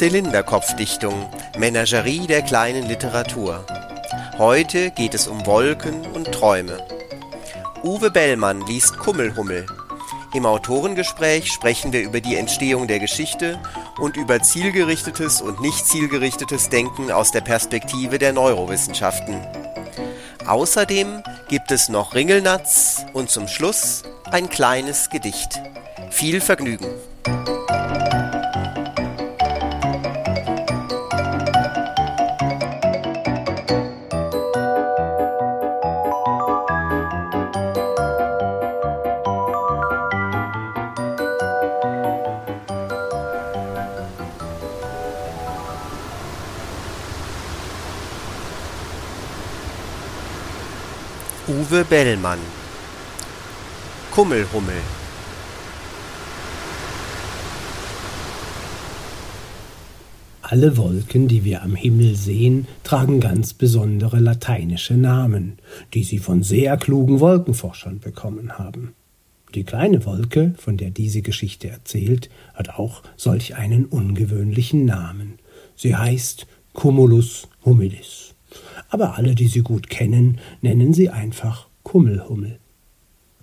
Zylinderkopfdichtung, Menagerie der kleinen Literatur. Heute geht es um Wolken und Träume. Uwe Bellmann liest Kummelhummel. Im Autorengespräch sprechen wir über die Entstehung der Geschichte und über zielgerichtetes und nicht zielgerichtetes Denken aus der Perspektive der Neurowissenschaften. Außerdem gibt es noch Ringelnatz und zum Schluss ein kleines Gedicht. Viel Vergnügen! Uwe Bellmann Kummelhummel Alle Wolken, die wir am Himmel sehen, tragen ganz besondere lateinische Namen, die sie von sehr klugen Wolkenforschern bekommen haben. Die kleine Wolke, von der diese Geschichte erzählt, hat auch solch einen ungewöhnlichen Namen. Sie heißt Cumulus humilis aber alle, die sie gut kennen, nennen sie einfach Kummelhummel.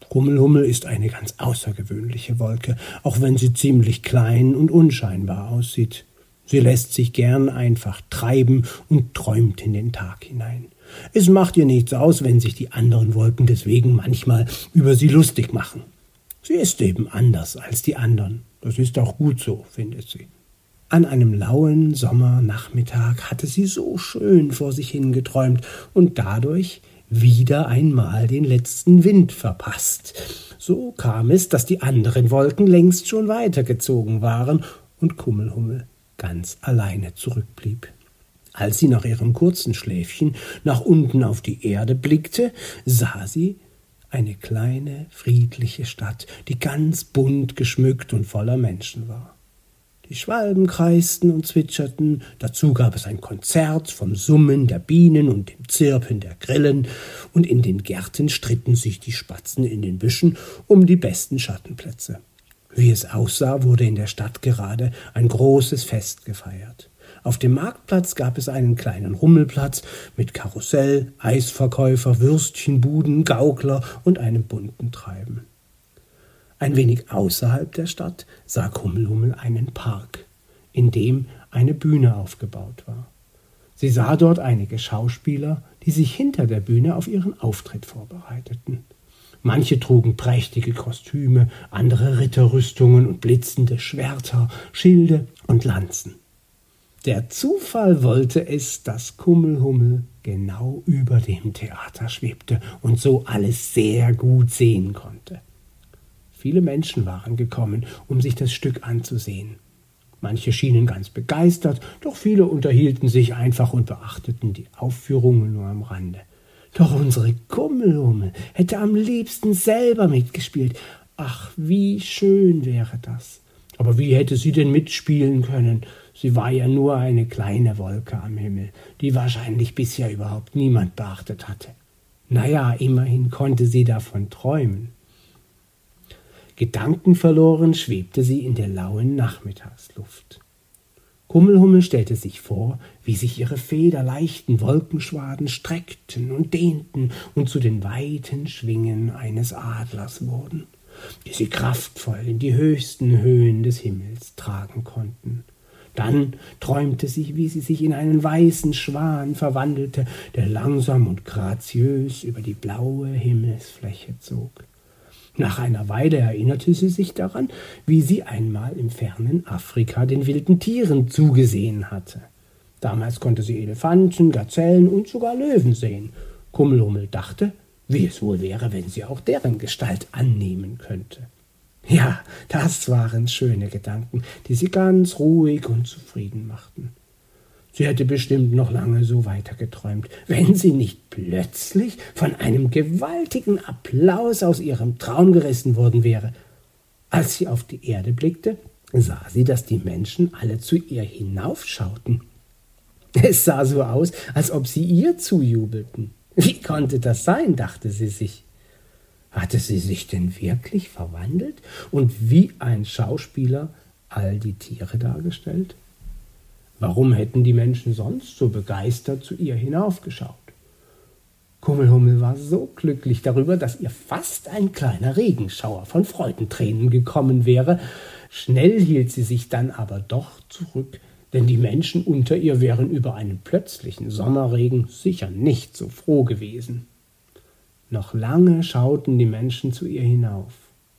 Kummelhummel ist eine ganz außergewöhnliche Wolke, auch wenn sie ziemlich klein und unscheinbar aussieht. Sie lässt sich gern einfach treiben und träumt in den Tag hinein. Es macht ihr nichts aus, wenn sich die anderen Wolken deswegen manchmal über sie lustig machen. Sie ist eben anders als die anderen. Das ist auch gut so, findet sie. An einem lauen Sommernachmittag hatte sie so schön vor sich hingeträumt und dadurch wieder einmal den letzten Wind verpasst. So kam es, dass die anderen Wolken längst schon weitergezogen waren und Kummelhummel ganz alleine zurückblieb. Als sie nach ihrem kurzen Schläfchen nach unten auf die Erde blickte, sah sie eine kleine, friedliche Stadt, die ganz bunt geschmückt und voller Menschen war. Die Schwalben kreisten und zwitscherten, dazu gab es ein Konzert vom Summen der Bienen und dem Zirpen der Grillen, und in den Gärten stritten sich die Spatzen in den Büschen um die besten Schattenplätze. Wie es aussah, wurde in der Stadt gerade ein großes Fest gefeiert. Auf dem Marktplatz gab es einen kleinen Rummelplatz mit Karussell, Eisverkäufer, Würstchenbuden, Gaukler und einem bunten Treiben. Ein wenig außerhalb der Stadt sah Kummelhummel einen Park, in dem eine Bühne aufgebaut war. Sie sah dort einige Schauspieler, die sich hinter der Bühne auf ihren Auftritt vorbereiteten. Manche trugen prächtige Kostüme, andere Ritterrüstungen und blitzende Schwerter, Schilde und Lanzen. Der Zufall wollte es, dass Kummelhummel genau über dem Theater schwebte und so alles sehr gut sehen konnte. Viele Menschen waren gekommen, um sich das Stück anzusehen. Manche schienen ganz begeistert, doch viele unterhielten sich einfach und beachteten die Aufführungen nur am Rande. Doch unsere Kummelhummel hätte am liebsten selber mitgespielt. Ach, wie schön wäre das. Aber wie hätte sie denn mitspielen können? Sie war ja nur eine kleine Wolke am Himmel, die wahrscheinlich bisher überhaupt niemand beachtet hatte. Na ja, immerhin konnte sie davon träumen. Gedankenverloren schwebte sie in der lauen Nachmittagsluft. Kummelhummel stellte sich vor, wie sich ihre federleichten Wolkenschwaden streckten und dehnten und zu den weiten Schwingen eines Adlers wurden, die sie kraftvoll in die höchsten Höhen des Himmels tragen konnten. Dann träumte sie, wie sie sich in einen weißen Schwan verwandelte, der langsam und graziös über die blaue Himmelsfläche zog. Nach einer Weile erinnerte sie sich daran, wie sie einmal im fernen Afrika den wilden Tieren zugesehen hatte. Damals konnte sie Elefanten, Gazellen und sogar Löwen sehen. Kummelhummel dachte, wie es wohl wäre, wenn sie auch deren Gestalt annehmen könnte. Ja, das waren schöne Gedanken, die sie ganz ruhig und zufrieden machten. Sie hätte bestimmt noch lange so weitergeträumt, wenn sie nicht plötzlich von einem gewaltigen Applaus aus ihrem Traum gerissen worden wäre. Als sie auf die Erde blickte, sah sie, dass die Menschen alle zu ihr hinaufschauten. Es sah so aus, als ob sie ihr zujubelten. Wie konnte das sein, dachte sie sich. Hatte sie sich denn wirklich verwandelt und wie ein Schauspieler all die Tiere dargestellt? Warum hätten die Menschen sonst so begeistert zu ihr hinaufgeschaut? Kummelhummel war so glücklich darüber, dass ihr fast ein kleiner Regenschauer von Freudentränen gekommen wäre. Schnell hielt sie sich dann aber doch zurück, denn die Menschen unter ihr wären über einen plötzlichen Sommerregen sicher nicht so froh gewesen. Noch lange schauten die Menschen zu ihr hinauf,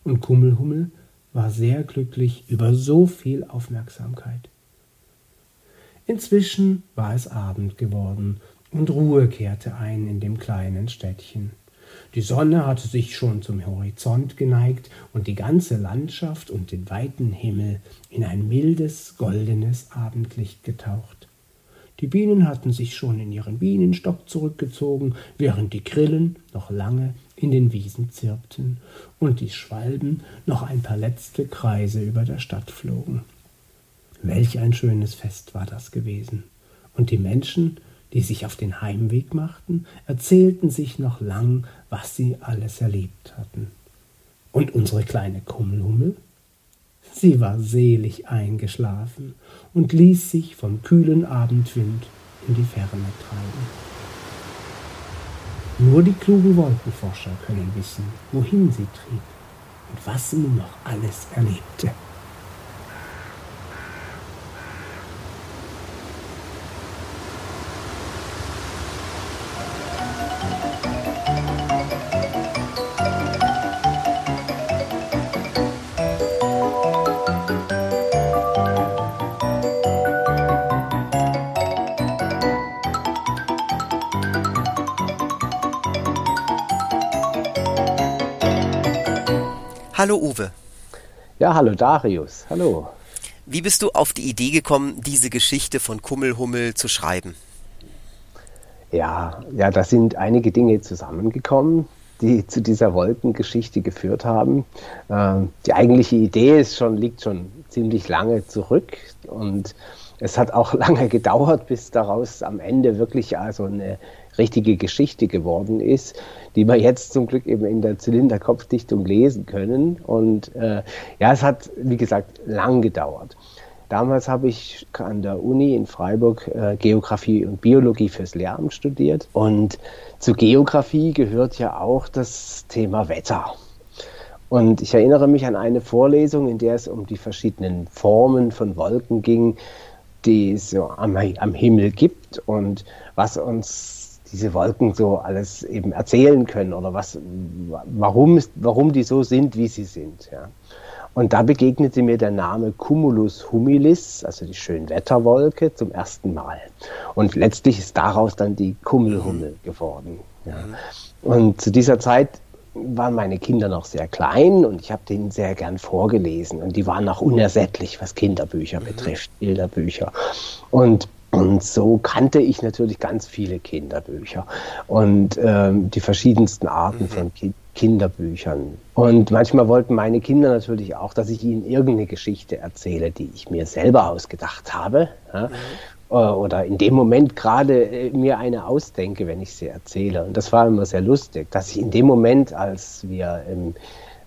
und Kummelhummel war sehr glücklich über so viel Aufmerksamkeit. Inzwischen war es Abend geworden, und Ruhe kehrte ein in dem kleinen Städtchen. Die Sonne hatte sich schon zum Horizont geneigt und die ganze Landschaft und den weiten Himmel in ein mildes, goldenes Abendlicht getaucht. Die Bienen hatten sich schon in ihren Bienenstock zurückgezogen, während die Grillen noch lange in den Wiesen zirpten und die Schwalben noch ein paar letzte Kreise über der Stadt flogen. Welch ein schönes Fest war das gewesen. Und die Menschen die sich auf den Heimweg machten, erzählten sich noch lang, was sie alles erlebt hatten. Und unsere kleine Kummelhummel? Sie war selig eingeschlafen und ließ sich vom kühlen Abendwind in die Ferne treiben. Nur die klugen Wolkenforscher können wissen, wohin sie trieb und was sie noch alles erlebte. Hallo Uwe. Ja, hallo Darius. Hallo. Wie bist du auf die Idee gekommen, diese Geschichte von Kummelhummel zu schreiben? Ja, ja, da sind einige Dinge zusammengekommen, die zu dieser Wolkengeschichte geführt haben. Ähm, die eigentliche Idee ist schon, liegt schon ziemlich lange zurück und es hat auch lange gedauert, bis daraus am Ende wirklich also eine richtige Geschichte geworden ist, die wir jetzt zum Glück eben in der Zylinderkopfdichtung lesen können. Und äh, ja, es hat, wie gesagt, lang gedauert. Damals habe ich an der Uni in Freiburg äh, Geografie und Biologie fürs Lehramt studiert. Und zu Geografie gehört ja auch das Thema Wetter. Und ich erinnere mich an eine Vorlesung, in der es um die verschiedenen Formen von Wolken ging, die es so am, am Himmel gibt und was uns diese Wolken so alles eben erzählen können oder was, warum, warum die so sind, wie sie sind. Ja. Und da begegnete mir der Name Cumulus humilis, also die Schönwetterwolke, zum ersten Mal. Und letztlich ist daraus dann die Kummelhummel geworden. Ja. Und zu dieser Zeit waren meine Kinder noch sehr klein und ich habe denen sehr gern vorgelesen. Und die waren auch unersättlich, was Kinderbücher betrifft, Bilderbücher. Und und so kannte ich natürlich ganz viele Kinderbücher und ähm, die verschiedensten Arten mhm. von Ki Kinderbüchern. Und manchmal wollten meine Kinder natürlich auch, dass ich ihnen irgendeine Geschichte erzähle, die ich mir selber ausgedacht habe. Ja? Mhm. Äh, oder in dem Moment gerade äh, mir eine ausdenke, wenn ich sie erzähle. Und das war immer sehr lustig, dass ich in dem Moment, als wir im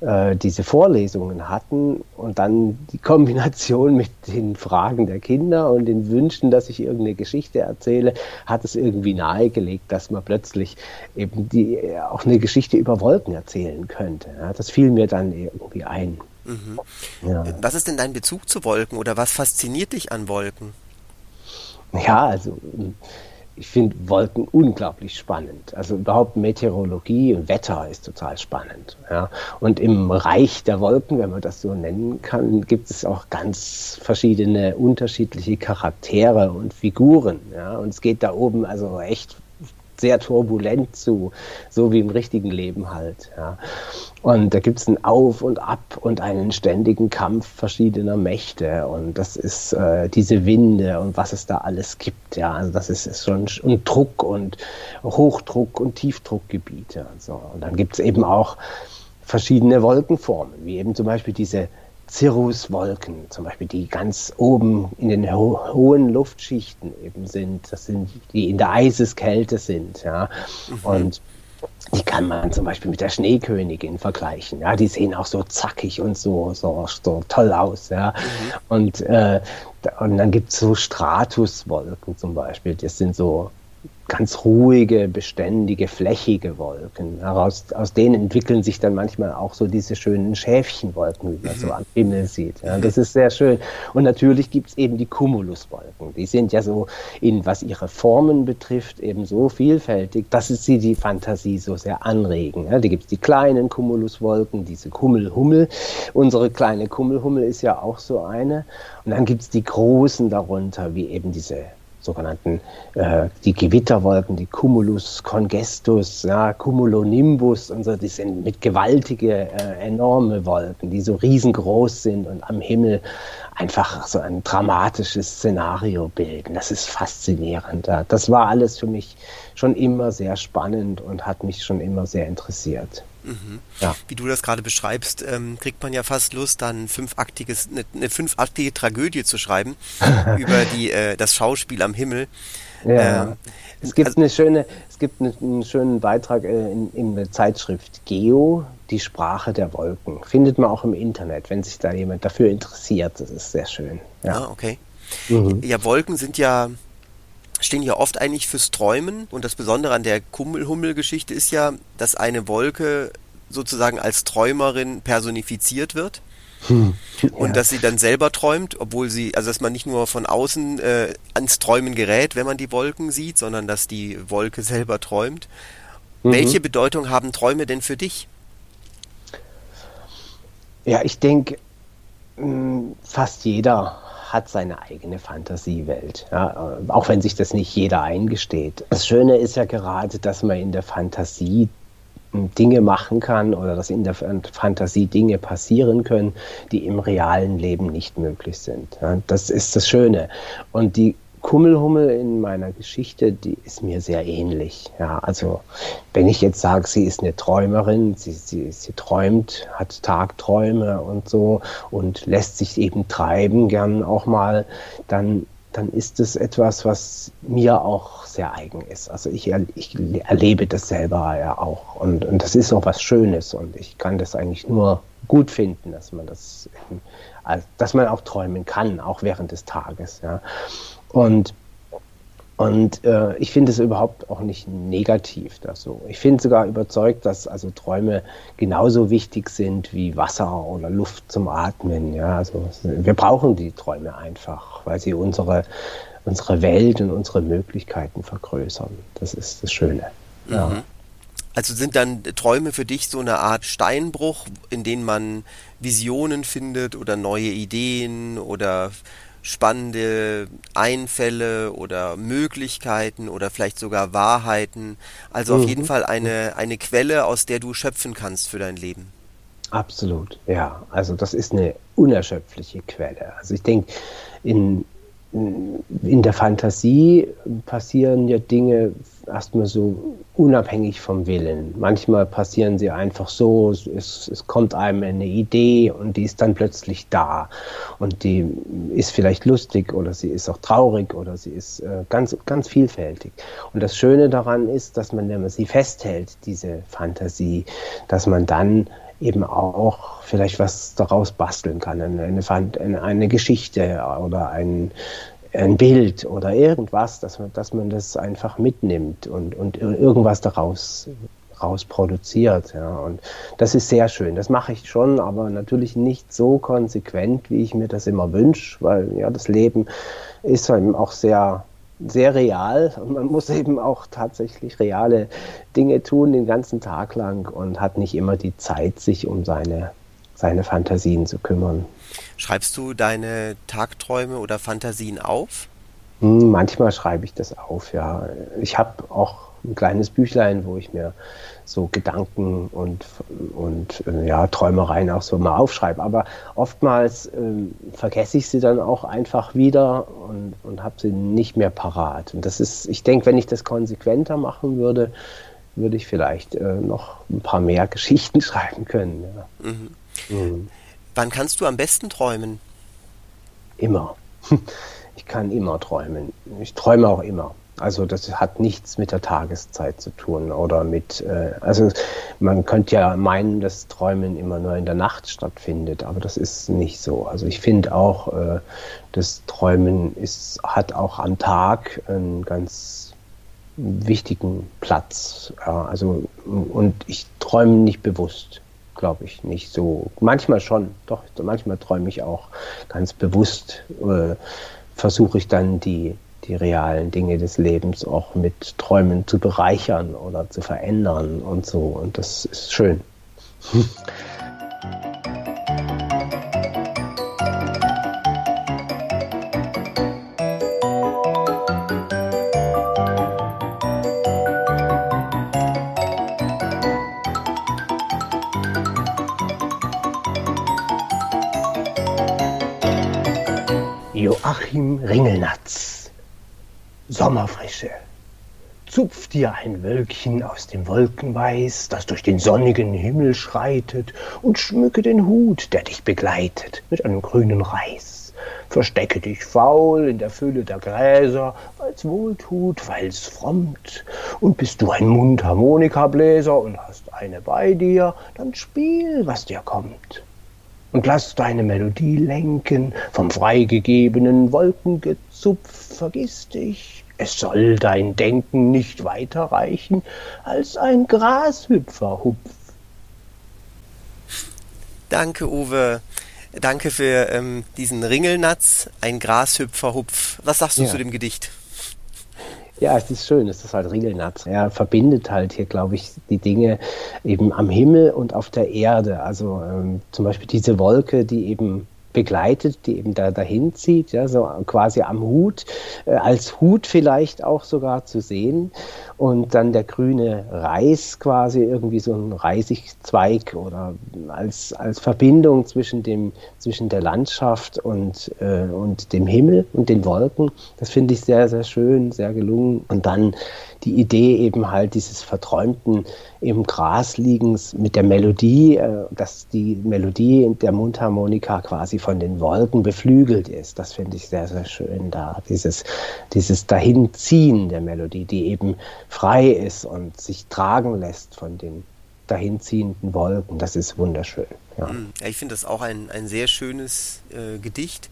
äh, diese Vorlesungen hatten und dann die Kombination mit den Fragen der Kinder und den Wünschen, dass ich irgendeine Geschichte erzähle, hat es irgendwie nahegelegt, dass man plötzlich eben die, auch eine Geschichte über Wolken erzählen könnte. Ja, das fiel mir dann irgendwie ein. Mhm. Ja. Was ist denn dein Bezug zu Wolken oder was fasziniert dich an Wolken? Ja, also ich finde Wolken unglaublich spannend. Also überhaupt Meteorologie und Wetter ist total spannend. Ja. Und im Reich der Wolken, wenn man das so nennen kann, gibt es auch ganz verschiedene unterschiedliche Charaktere und Figuren. Ja. Und es geht da oben also echt sehr turbulent zu, so wie im richtigen Leben halt. Ja. Und da gibt es ein Auf und Ab und einen ständigen Kampf verschiedener Mächte. Und das ist äh, diese Winde und was es da alles gibt. Ja, also das ist, ist schon und Druck und Hochdruck und Tiefdruckgebiete und so. Und dann gibt es eben auch verschiedene Wolkenformen, wie eben zum Beispiel diese Cirruswolken, zum Beispiel, die ganz oben in den ho hohen Luftschichten eben sind. Das sind, die in der Eiseskälte sind. Ja. Mhm. Und die kann man zum Beispiel mit der Schneekönigin vergleichen. Ja, die sehen auch so zackig und so, so, so toll aus. Ja. Mhm. Und, äh, und dann gibt es so Stratuswolken zum Beispiel. Das sind so ganz ruhige, beständige, flächige Wolken. Aus, aus denen entwickeln sich dann manchmal auch so diese schönen Schäfchenwolken, wie man so am Himmel sieht. Ja, das ist sehr schön. Und natürlich gibt es eben die Cumuluswolken. Die sind ja so, in, was ihre Formen betrifft, eben so vielfältig, dass sie die Fantasie so sehr anregen. Ja, da gibt es die kleinen Cumuluswolken, diese Kummelhummel. Unsere kleine Kummelhummel ist ja auch so eine. Und dann gibt es die großen darunter, wie eben diese sogenannten äh, die Gewitterwolken, die Cumulus congestus, ja, Cumulonimbus und so, die sind mit gewaltige, äh, enorme Wolken, die so riesengroß sind und am Himmel einfach so ein dramatisches Szenario bilden. Das ist faszinierend. Ja. Das war alles für mich schon immer sehr spannend und hat mich schon immer sehr interessiert. Mhm. Ja. Wie du das gerade beschreibst, ähm, kriegt man ja fast Lust, dann fünfaktiges, eine, eine fünfaktige Tragödie zu schreiben über die, äh, das Schauspiel am Himmel. Ja. Ähm, es gibt also, eine schöne, es gibt eine, einen schönen Beitrag äh, in, in der Zeitschrift Geo, die Sprache der Wolken. Findet man auch im Internet, wenn sich da jemand dafür interessiert. Das ist sehr schön. Ja, ah, okay. Mhm. Ja, Wolken sind ja stehen ja oft eigentlich fürs Träumen. Und das Besondere an der Kummelhummel-Geschichte ist ja, dass eine Wolke sozusagen als Träumerin personifiziert wird. Hm, ja. Und dass sie dann selber träumt, obwohl sie, also dass man nicht nur von außen äh, ans Träumen gerät, wenn man die Wolken sieht, sondern dass die Wolke selber träumt. Mhm. Welche Bedeutung haben Träume denn für dich? Ja, ich denke, hm, fast jeder hat seine eigene Fantasiewelt, ja, auch wenn sich das nicht jeder eingesteht. Das Schöne ist ja gerade, dass man in der Fantasie Dinge machen kann oder dass in der Fantasie Dinge passieren können, die im realen Leben nicht möglich sind. Ja, das ist das Schöne. Und die Kummelhummel in meiner Geschichte, die ist mir sehr ähnlich. Ja, also wenn ich jetzt sage, sie ist eine Träumerin, sie, sie, sie träumt, hat Tagträume und so und lässt sich eben treiben, gern auch mal, dann, dann ist es etwas, was mir auch sehr eigen ist. Also ich, ich erlebe das selber ja auch und, und das ist auch was Schönes und ich kann das eigentlich nur gut finden, dass man das, dass man auch träumen kann, auch während des Tages. Ja. Und, und äh, ich finde es überhaupt auch nicht negativ. Das so. Ich bin sogar überzeugt, dass also Träume genauso wichtig sind wie Wasser oder Luft zum Atmen. Ja? Also, wir brauchen die Träume einfach, weil sie unsere, unsere Welt und unsere Möglichkeiten vergrößern. Das ist das Schöne. Ja. Mhm. Also sind dann Träume für dich so eine Art Steinbruch, in denen man Visionen findet oder neue Ideen oder spannende Einfälle oder Möglichkeiten oder vielleicht sogar Wahrheiten. Also mhm. auf jeden Fall eine, eine Quelle, aus der du schöpfen kannst für dein Leben. Absolut, ja. Also das ist eine unerschöpfliche Quelle. Also ich denke, in, in der Fantasie passieren ja Dinge erstmal so unabhängig vom Willen. Manchmal passieren sie einfach so, es, es kommt einem eine Idee und die ist dann plötzlich da. Und die ist vielleicht lustig oder sie ist auch traurig oder sie ist äh, ganz, ganz vielfältig. Und das Schöne daran ist, dass man, wenn man sie festhält, diese Fantasie, dass man dann eben auch vielleicht was daraus basteln kann, eine, eine, eine Geschichte oder ein, ein Bild oder irgendwas, dass man, dass man das einfach mitnimmt und, und irgendwas daraus raus produziert. Ja. Und das ist sehr schön. Das mache ich schon, aber natürlich nicht so konsequent, wie ich mir das immer wünsche, weil ja das Leben ist eben auch sehr sehr real und man muss eben auch tatsächlich reale Dinge tun den ganzen Tag lang und hat nicht immer die Zeit, sich um seine, seine Fantasien zu kümmern. Schreibst du deine Tagträume oder Fantasien auf? Hm, manchmal schreibe ich das auf, ja. Ich habe auch ein kleines Büchlein, wo ich mir so Gedanken und, und äh, ja, Träumereien auch so mal aufschreibe. Aber oftmals äh, vergesse ich sie dann auch einfach wieder und, und habe sie nicht mehr parat. Und das ist, ich denke, wenn ich das konsequenter machen würde, würde ich vielleicht äh, noch ein paar mehr Geschichten schreiben können. Ja. Mhm. Mhm. Wann kannst du am besten träumen? Immer. Ich kann immer träumen. Ich träume auch immer. Also das hat nichts mit der Tageszeit zu tun oder mit, äh, also man könnte ja meinen, dass Träumen immer nur in der Nacht stattfindet, aber das ist nicht so. Also ich finde auch, äh, das Träumen ist, hat auch am Tag einen ganz wichtigen Platz. Ja, also und ich träume nicht bewusst, glaube ich, nicht so. Manchmal schon, doch, manchmal träume ich auch ganz bewusst. Äh, versuche ich dann die die realen Dinge des Lebens auch mit Träumen zu bereichern oder zu verändern und so. Und das ist schön. Ringelnatz Sommerfrische. Zupf dir ein Wölkchen aus dem Wolkenweiß, das durch den sonnigen Himmel schreitet, und schmücke den Hut, der dich begleitet, mit einem grünen Reis. Verstecke dich faul in der Fülle der Gräser, weil's wohltut, weil's frommt. Und bist du ein Mundharmonikabläser und hast eine bei dir, dann spiel, was dir kommt. Und lass deine Melodie lenken vom freigegebenen Wolkengezupf, vergiss dich, es soll dein Denken nicht weiter reichen als ein Grashüpferhupf. Danke, Uwe. Danke für ähm, diesen Ringelnatz, ein Grashüpferhupf. Was sagst du ja. zu dem Gedicht? Ja, es ist schön, es ist halt Ringelnatz. Er verbindet halt hier, glaube ich, die Dinge eben am Himmel und auf der Erde. Also ähm, zum Beispiel diese Wolke, die eben begleitet, die eben da dahin zieht, ja, so quasi am Hut, äh, als Hut vielleicht auch sogar zu sehen. Und dann der grüne Reis quasi irgendwie so ein Reisigzweig oder als, als Verbindung zwischen dem, zwischen der Landschaft und, äh, und dem Himmel und den Wolken. Das finde ich sehr, sehr schön, sehr gelungen. Und dann die Idee eben halt dieses verträumten im Gras liegens mit der Melodie, äh, dass die Melodie der Mundharmonika quasi von den Wolken beflügelt ist. Das finde ich sehr, sehr schön da. Dieses, dieses Dahinziehen der Melodie, die eben frei ist und sich tragen lässt von den dahinziehenden Wolken. Das ist wunderschön. Ja. Hm, ich finde das auch ein, ein sehr schönes äh, Gedicht.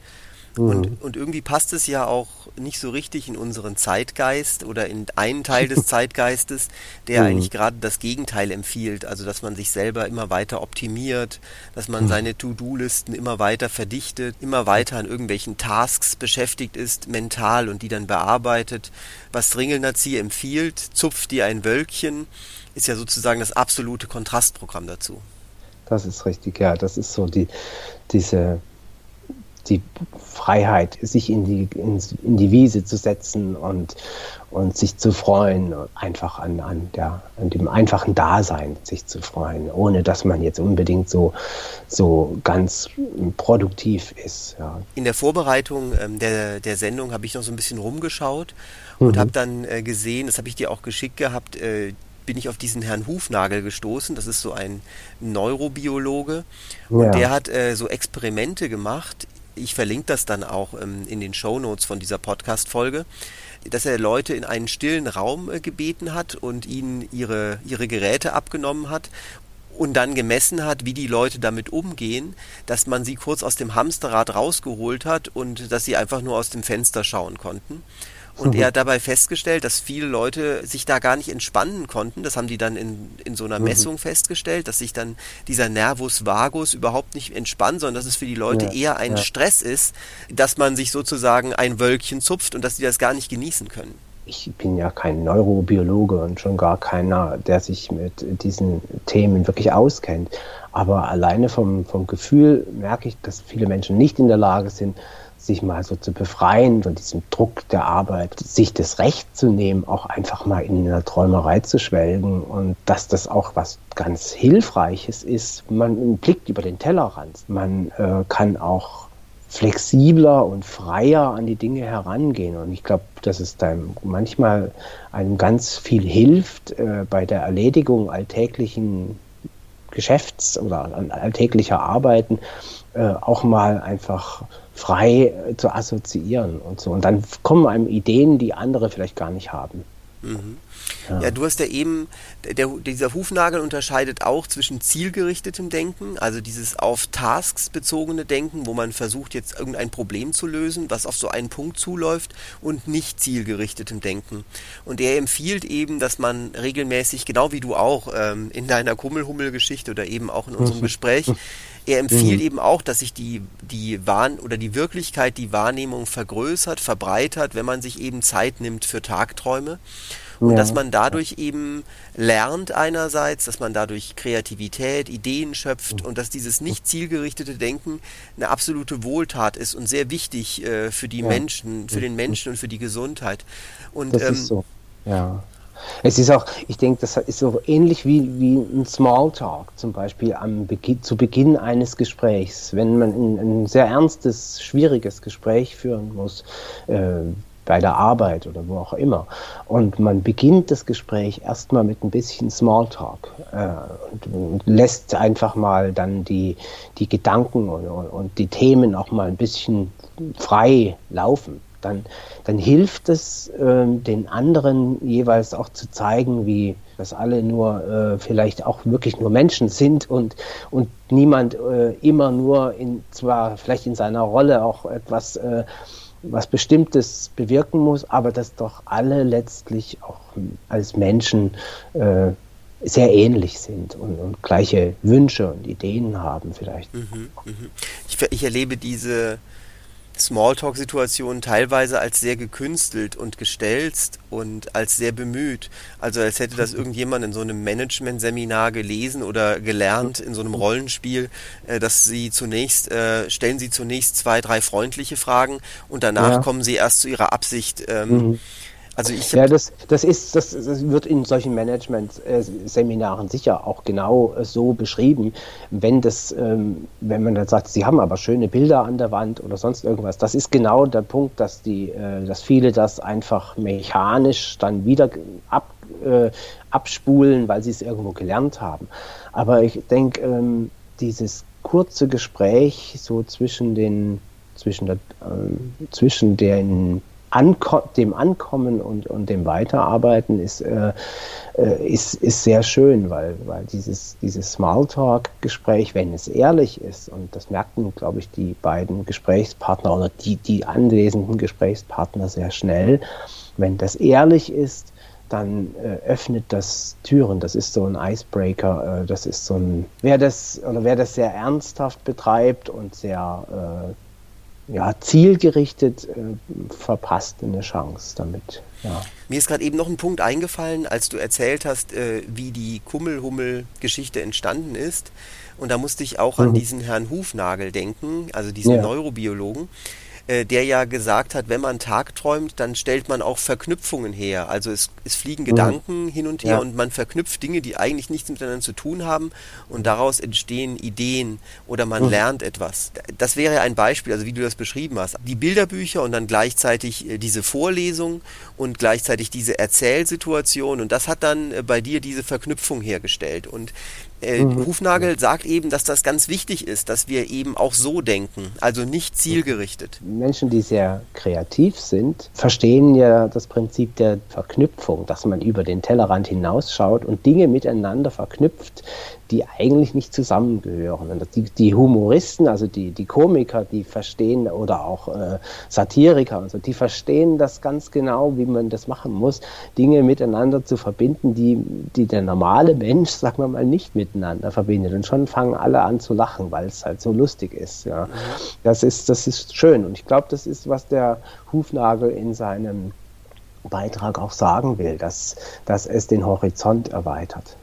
Und, mhm. und irgendwie passt es ja auch nicht so richtig in unseren Zeitgeist oder in einen Teil des Zeitgeistes, der mhm. eigentlich gerade das Gegenteil empfiehlt. Also, dass man sich selber immer weiter optimiert, dass man mhm. seine To-Do-Listen immer weiter verdichtet, immer weiter an irgendwelchen Tasks beschäftigt ist, mental und die dann bearbeitet. Was Ringelnazi empfiehlt, zupft dir ein Wölkchen, ist ja sozusagen das absolute Kontrastprogramm dazu. Das ist richtig, ja. Das ist so die, diese die Freiheit, sich in die, in, in, die Wiese zu setzen und, und sich zu freuen, einfach an, an, der, an dem einfachen Dasein sich zu freuen, ohne dass man jetzt unbedingt so, so ganz produktiv ist. Ja. In der Vorbereitung ähm, der, der Sendung habe ich noch so ein bisschen rumgeschaut und mhm. habe dann äh, gesehen, das habe ich dir auch geschickt gehabt, äh, bin ich auf diesen Herrn Hufnagel gestoßen. Das ist so ein Neurobiologe. Und ja. der hat äh, so Experimente gemacht ich verlinke das dann auch ähm, in den Show Notes von dieser Podcast-Folge, dass er Leute in einen stillen Raum äh, gebeten hat und ihnen ihre, ihre Geräte abgenommen hat und dann gemessen hat, wie die Leute damit umgehen, dass man sie kurz aus dem Hamsterrad rausgeholt hat und dass sie einfach nur aus dem Fenster schauen konnten. Und mhm. er hat dabei festgestellt, dass viele Leute sich da gar nicht entspannen konnten. Das haben die dann in, in so einer mhm. Messung festgestellt, dass sich dann dieser Nervus vagus überhaupt nicht entspannt, sondern dass es für die Leute ja, eher ein ja. Stress ist, dass man sich sozusagen ein Wölkchen zupft und dass die das gar nicht genießen können. Ich bin ja kein Neurobiologe und schon gar keiner, der sich mit diesen Themen wirklich auskennt. Aber alleine vom, vom Gefühl merke ich, dass viele Menschen nicht in der Lage sind, sich mal so zu befreien von diesem Druck der Arbeit, sich das Recht zu nehmen, auch einfach mal in einer Träumerei zu schwelgen und dass das auch was ganz Hilfreiches ist. Man blickt über den Tellerrand. Man äh, kann auch flexibler und freier an die Dinge herangehen. Und ich glaube, dass es dann manchmal einem ganz viel hilft äh, bei der Erledigung alltäglichen Geschäfts- oder alltäglicher Arbeiten äh, auch mal einfach frei äh, zu assoziieren und so. Und dann kommen einem Ideen, die andere vielleicht gar nicht haben. Mhm. Ja. ja. du hast ja eben, der, dieser Hufnagel unterscheidet auch zwischen zielgerichtetem Denken, also dieses auf Tasks bezogene Denken, wo man versucht jetzt irgendein Problem zu lösen, was auf so einen Punkt zuläuft, und nicht zielgerichtetem Denken. Und er empfiehlt eben, dass man regelmäßig, genau wie du auch ähm, in deiner Kummelhummel-Geschichte oder eben auch in unserem Gespräch, er empfiehlt mhm. eben auch, dass sich die, die Wahn oder die Wirklichkeit, die Wahrnehmung vergrößert, verbreitert, wenn man sich eben Zeit nimmt für Tagträume. Und ja. dass man dadurch eben lernt einerseits, dass man dadurch Kreativität, Ideen schöpft und dass dieses nicht zielgerichtete Denken eine absolute Wohltat ist und sehr wichtig äh, für die ja. Menschen, für den Menschen und für die Gesundheit. Und, das ähm, ist so. Ja. Es ist auch, ich denke, das ist so ähnlich wie, wie ein Smalltalk zum Beispiel am Beginn, zu Beginn eines Gesprächs. Wenn man ein, ein sehr ernstes, schwieriges Gespräch führen muss, äh, bei der Arbeit oder wo auch immer. Und man beginnt das Gespräch erstmal mit ein bisschen Smalltalk äh, und, lässt einfach mal dann die, die Gedanken und, und die Themen auch mal ein bisschen frei laufen dann, dann hilft es äh, den anderen jeweils auch zu zeigen, wie dass alle nur äh, vielleicht auch wirklich nur Menschen sind und, und niemand äh, immer nur in zwar vielleicht in seiner Rolle auch etwas äh, was Bestimmtes bewirken muss, aber dass doch alle letztlich auch als Menschen äh, sehr ähnlich sind und, und, gleiche Wünsche und Ideen haben vielleicht. Mhm, mh. ich, ich erlebe diese Smalltalk-Situationen teilweise als sehr gekünstelt und gestelzt und als sehr bemüht. Also als hätte das irgendjemand in so einem Management-Seminar gelesen oder gelernt in so einem Rollenspiel, äh, dass sie zunächst, äh, stellen sie zunächst zwei, drei freundliche Fragen und danach ja. kommen sie erst zu ihrer Absicht. Ähm, mhm also ich ja, das, das ist, das, das wird in solchen Management-Seminaren sicher auch genau äh, so beschrieben. Wenn das, ähm, wenn man dann sagt, sie haben aber schöne Bilder an der Wand oder sonst irgendwas, das ist genau der Punkt, dass die, äh, dass viele das einfach mechanisch dann wieder ab, äh, abspulen, weil sie es irgendwo gelernt haben. Aber ich denke, ähm, dieses kurze Gespräch so zwischen den zwischen, der, äh, zwischen den Anko dem Ankommen und, und dem Weiterarbeiten ist, äh, äh, ist, ist sehr schön, weil, weil dieses, dieses Smalltalk-Gespräch, wenn es ehrlich ist, und das merkten, glaube ich, die beiden Gesprächspartner oder die, die anwesenden Gesprächspartner sehr schnell, wenn das ehrlich ist, dann äh, öffnet das Türen. Das ist so ein Icebreaker. Äh, das ist so ein, wer das oder wer das sehr ernsthaft betreibt und sehr äh, ja, zielgerichtet äh, verpasst eine Chance damit. Ja. Mir ist gerade eben noch ein Punkt eingefallen, als du erzählt hast, äh, wie die Kummelhummel-Geschichte entstanden ist. Und da musste ich auch mhm. an diesen Herrn Hufnagel denken, also diesen ja. Neurobiologen. Äh, der ja gesagt hat, wenn man tagträumt, dann stellt man auch Verknüpfungen her. Also es, es fliegen mhm. Gedanken hin und her ja. und man verknüpft Dinge, die eigentlich nichts miteinander zu tun haben und daraus entstehen Ideen oder man mhm. lernt etwas. Das wäre ein Beispiel, also wie du das beschrieben hast. Die Bilderbücher und dann gleichzeitig äh, diese Vorlesung und gleichzeitig diese Erzählsituation und das hat dann äh, bei dir diese Verknüpfung hergestellt. Und äh, mhm. Hufnagel sagt eben, dass das ganz wichtig ist, dass wir eben auch so denken, also nicht zielgerichtet. Menschen, die sehr kreativ sind, verstehen ja das Prinzip der Verknüpfung, dass man über den Tellerrand hinausschaut und Dinge miteinander verknüpft, die eigentlich nicht zusammengehören. Und die, die Humoristen, also die, die Komiker, die verstehen, oder auch äh, Satiriker und so, die verstehen das ganz genau, wie man das machen muss, Dinge miteinander zu verbinden, die, die der normale Mensch, sagen wir mal, nicht miteinander verbindet. Und schon fangen alle an zu lachen, weil es halt so lustig ist. Ja. Mhm. Das, ist das ist schön. Und ich glaube, das ist, was der Hufnagel in seinem Beitrag auch sagen will, dass, dass es den Horizont erweitert.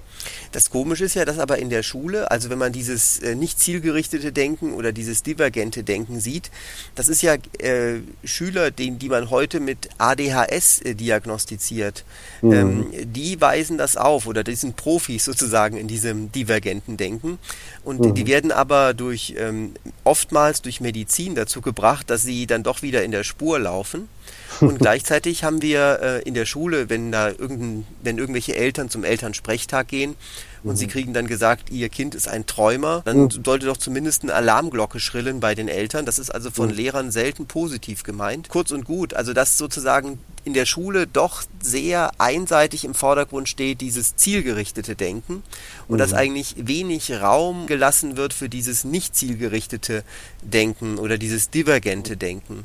Das Komische ist ja, dass aber in der Schule, also wenn man dieses äh, nicht zielgerichtete Denken oder dieses divergente Denken sieht, das ist ja äh, Schüler, den, die man heute mit ADHS äh, diagnostiziert, mhm. ähm, die weisen das auf oder die sind Profis sozusagen in diesem divergenten Denken und mhm. die werden aber durch ähm, oftmals durch Medizin dazu gebracht, dass sie dann doch wieder in der Spur laufen Und gleichzeitig haben wir äh, in der Schule, wenn da irgendein, wenn irgendwelche Eltern zum Elternsprechtag gehen und mhm. sie kriegen dann gesagt, ihr Kind ist ein Träumer, dann mhm. sollte doch zumindest eine Alarmglocke schrillen bei den Eltern. Das ist also von mhm. Lehrern selten positiv gemeint. Kurz und gut, also dass sozusagen in der Schule doch sehr einseitig im Vordergrund steht, dieses zielgerichtete Denken und dass mhm. eigentlich wenig Raum gelassen wird für dieses nicht zielgerichtete Denken oder dieses divergente Denken.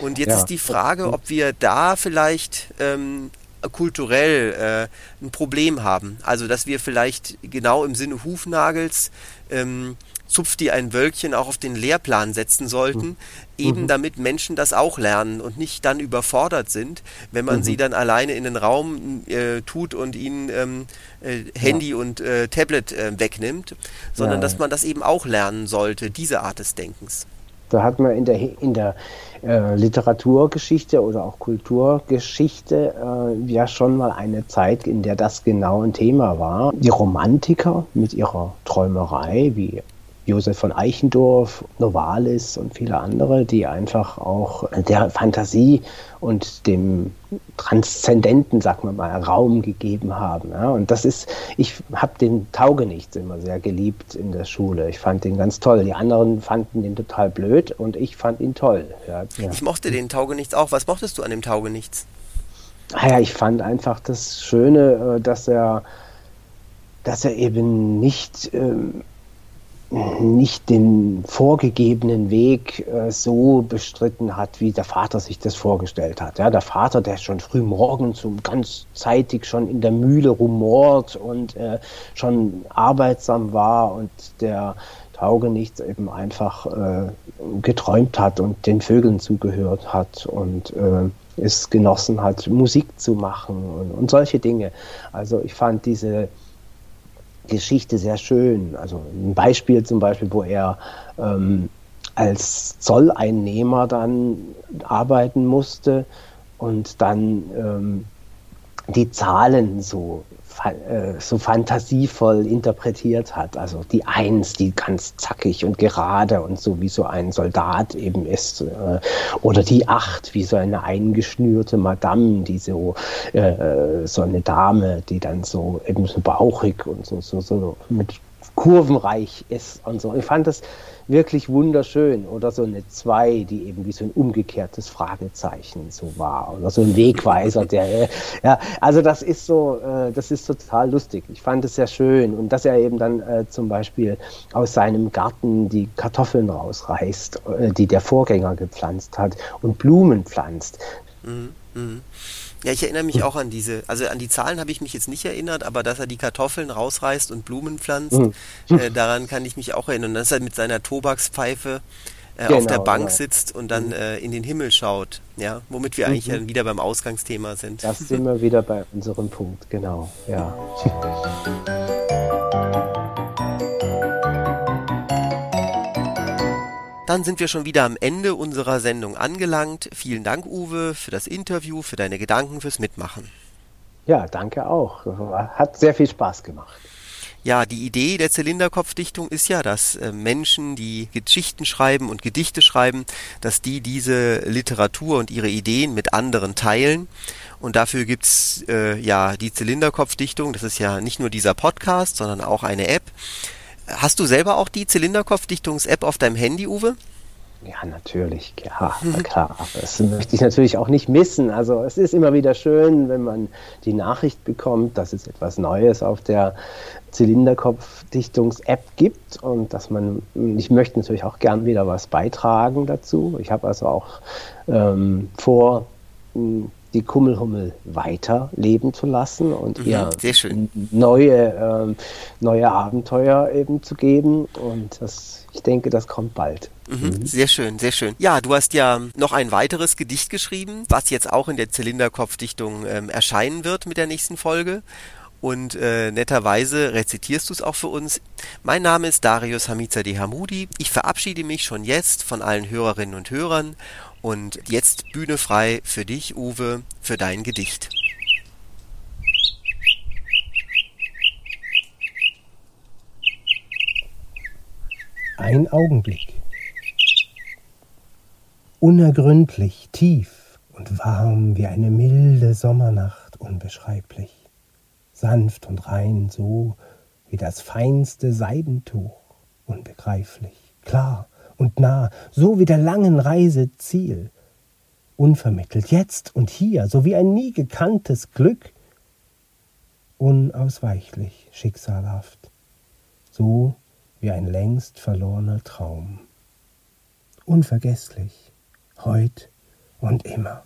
Und jetzt ja. ist die Frage, ob wir da vielleicht ähm, kulturell äh, ein Problem haben. Also dass wir vielleicht genau im Sinne Hufnagels ähm, zupft die ein Wölkchen auch auf den Lehrplan setzen sollten, mhm. eben mhm. damit Menschen das auch lernen und nicht dann überfordert sind, wenn man mhm. sie dann alleine in den Raum äh, tut und ihnen ähm, äh, Handy ja. und äh, Tablet äh, wegnimmt, sondern ja. dass man das eben auch lernen sollte, diese Art des Denkens. Da hat man in der, in der äh, Literaturgeschichte oder auch Kulturgeschichte äh, ja schon mal eine Zeit, in der das genau ein Thema war. Die Romantiker mit ihrer Träumerei, wie Josef von Eichendorff, Novalis und viele andere, die einfach auch der Fantasie und dem Transzendenten, sag man mal, Raum gegeben haben. Ja, und das ist, ich habe den Taugenichts immer sehr geliebt in der Schule. Ich fand den ganz toll. Die anderen fanden den total blöd und ich fand ihn toll. Ja, ja. Ich mochte den Taugenichts auch. Was mochtest du an dem Taugenichts? Naja, ich fand einfach das Schöne, äh, dass er, dass er eben nicht ähm, nicht den vorgegebenen Weg äh, so bestritten hat, wie der Vater sich das vorgestellt hat. Ja, der Vater, der schon früh morgens um ganz zeitig schon in der Mühle rumort und äh, schon arbeitsam war und der Taugenichts eben einfach äh, geträumt hat und den Vögeln zugehört hat und äh, es genossen hat, Musik zu machen und, und solche Dinge. Also ich fand diese Geschichte sehr schön. Also ein Beispiel zum Beispiel, wo er ähm, als Zolleinnehmer dann arbeiten musste und dann ähm, die Zahlen so äh, so fantasievoll interpretiert hat. Also die Eins, die ganz zackig und gerade und so wie so ein Soldat eben ist. Äh, oder die Acht, wie so eine eingeschnürte Madame, die so, äh, so eine Dame, die dann so eben so bauchig und so, so, so mit kurvenreich ist und so. Ich fand das wirklich wunderschön. Oder so eine 2, die eben wie so ein umgekehrtes Fragezeichen so war. Oder so ein Wegweiser, der, äh, ja, also das ist so, äh, das ist total lustig. Ich fand es sehr schön. Und dass er eben dann äh, zum Beispiel aus seinem Garten die Kartoffeln rausreißt, äh, die der Vorgänger gepflanzt hat und Blumen pflanzt. Mhm, mh. Ja, ich erinnere mich auch an diese, also an die Zahlen habe ich mich jetzt nicht erinnert, aber dass er die Kartoffeln rausreißt und Blumen pflanzt, mhm. äh, daran kann ich mich auch erinnern. Dass er mit seiner Tobakspfeife äh, genau, auf der Bank ja. sitzt und dann mhm. äh, in den Himmel schaut, ja, womit wir mhm. eigentlich dann wieder beim Ausgangsthema sind. Das sind wir wieder bei unserem Punkt, genau, ja. Dann sind wir schon wieder am Ende unserer Sendung angelangt. Vielen Dank, Uwe, für das Interview, für deine Gedanken, fürs Mitmachen. Ja, danke auch. Hat sehr viel Spaß gemacht. Ja, die Idee der Zylinderkopfdichtung ist ja, dass äh, Menschen, die Geschichten schreiben und Gedichte schreiben, dass die diese Literatur und ihre Ideen mit anderen teilen. Und dafür gibt's äh, ja die Zylinderkopfdichtung. Das ist ja nicht nur dieser Podcast, sondern auch eine App. Hast du selber auch die Zylinderkopfdichtungs-App auf deinem Handy, Uwe? Ja, natürlich, ja, klar. Das möchte ich natürlich auch nicht missen. Also es ist immer wieder schön, wenn man die Nachricht bekommt, dass es etwas Neues auf der Zylinderkopfdichtungs-App gibt und dass man, ich möchte natürlich auch gern wieder was beitragen dazu. Ich habe also auch ähm, vor, die Kummelhummel weiterleben zu lassen und mhm, ihr neue, äh, neue Abenteuer eben zu geben. Und das, ich denke, das kommt bald. Mhm, mhm. Sehr schön, sehr schön. Ja, du hast ja noch ein weiteres Gedicht geschrieben, was jetzt auch in der Zylinderkopfdichtung ähm, erscheinen wird mit der nächsten Folge. Und äh, netterweise rezitierst du es auch für uns. Mein Name ist Darius Hamizadeh Hamudi. Ich verabschiede mich schon jetzt von allen Hörerinnen und Hörern und jetzt Bühne frei für dich, Uwe, für dein Gedicht. Ein Augenblick. Unergründlich, tief und warm wie eine milde Sommernacht unbeschreiblich, sanft und rein so wie das feinste Seidentuch unbegreiflich, klar und nah, so wie der langen Reise Ziel, unvermittelt, jetzt und hier, so wie ein nie gekanntes Glück, unausweichlich, schicksalhaft, so wie ein längst verlorener Traum. Unvergesslich, heut und immer,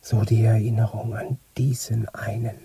so die Erinnerung an diesen einen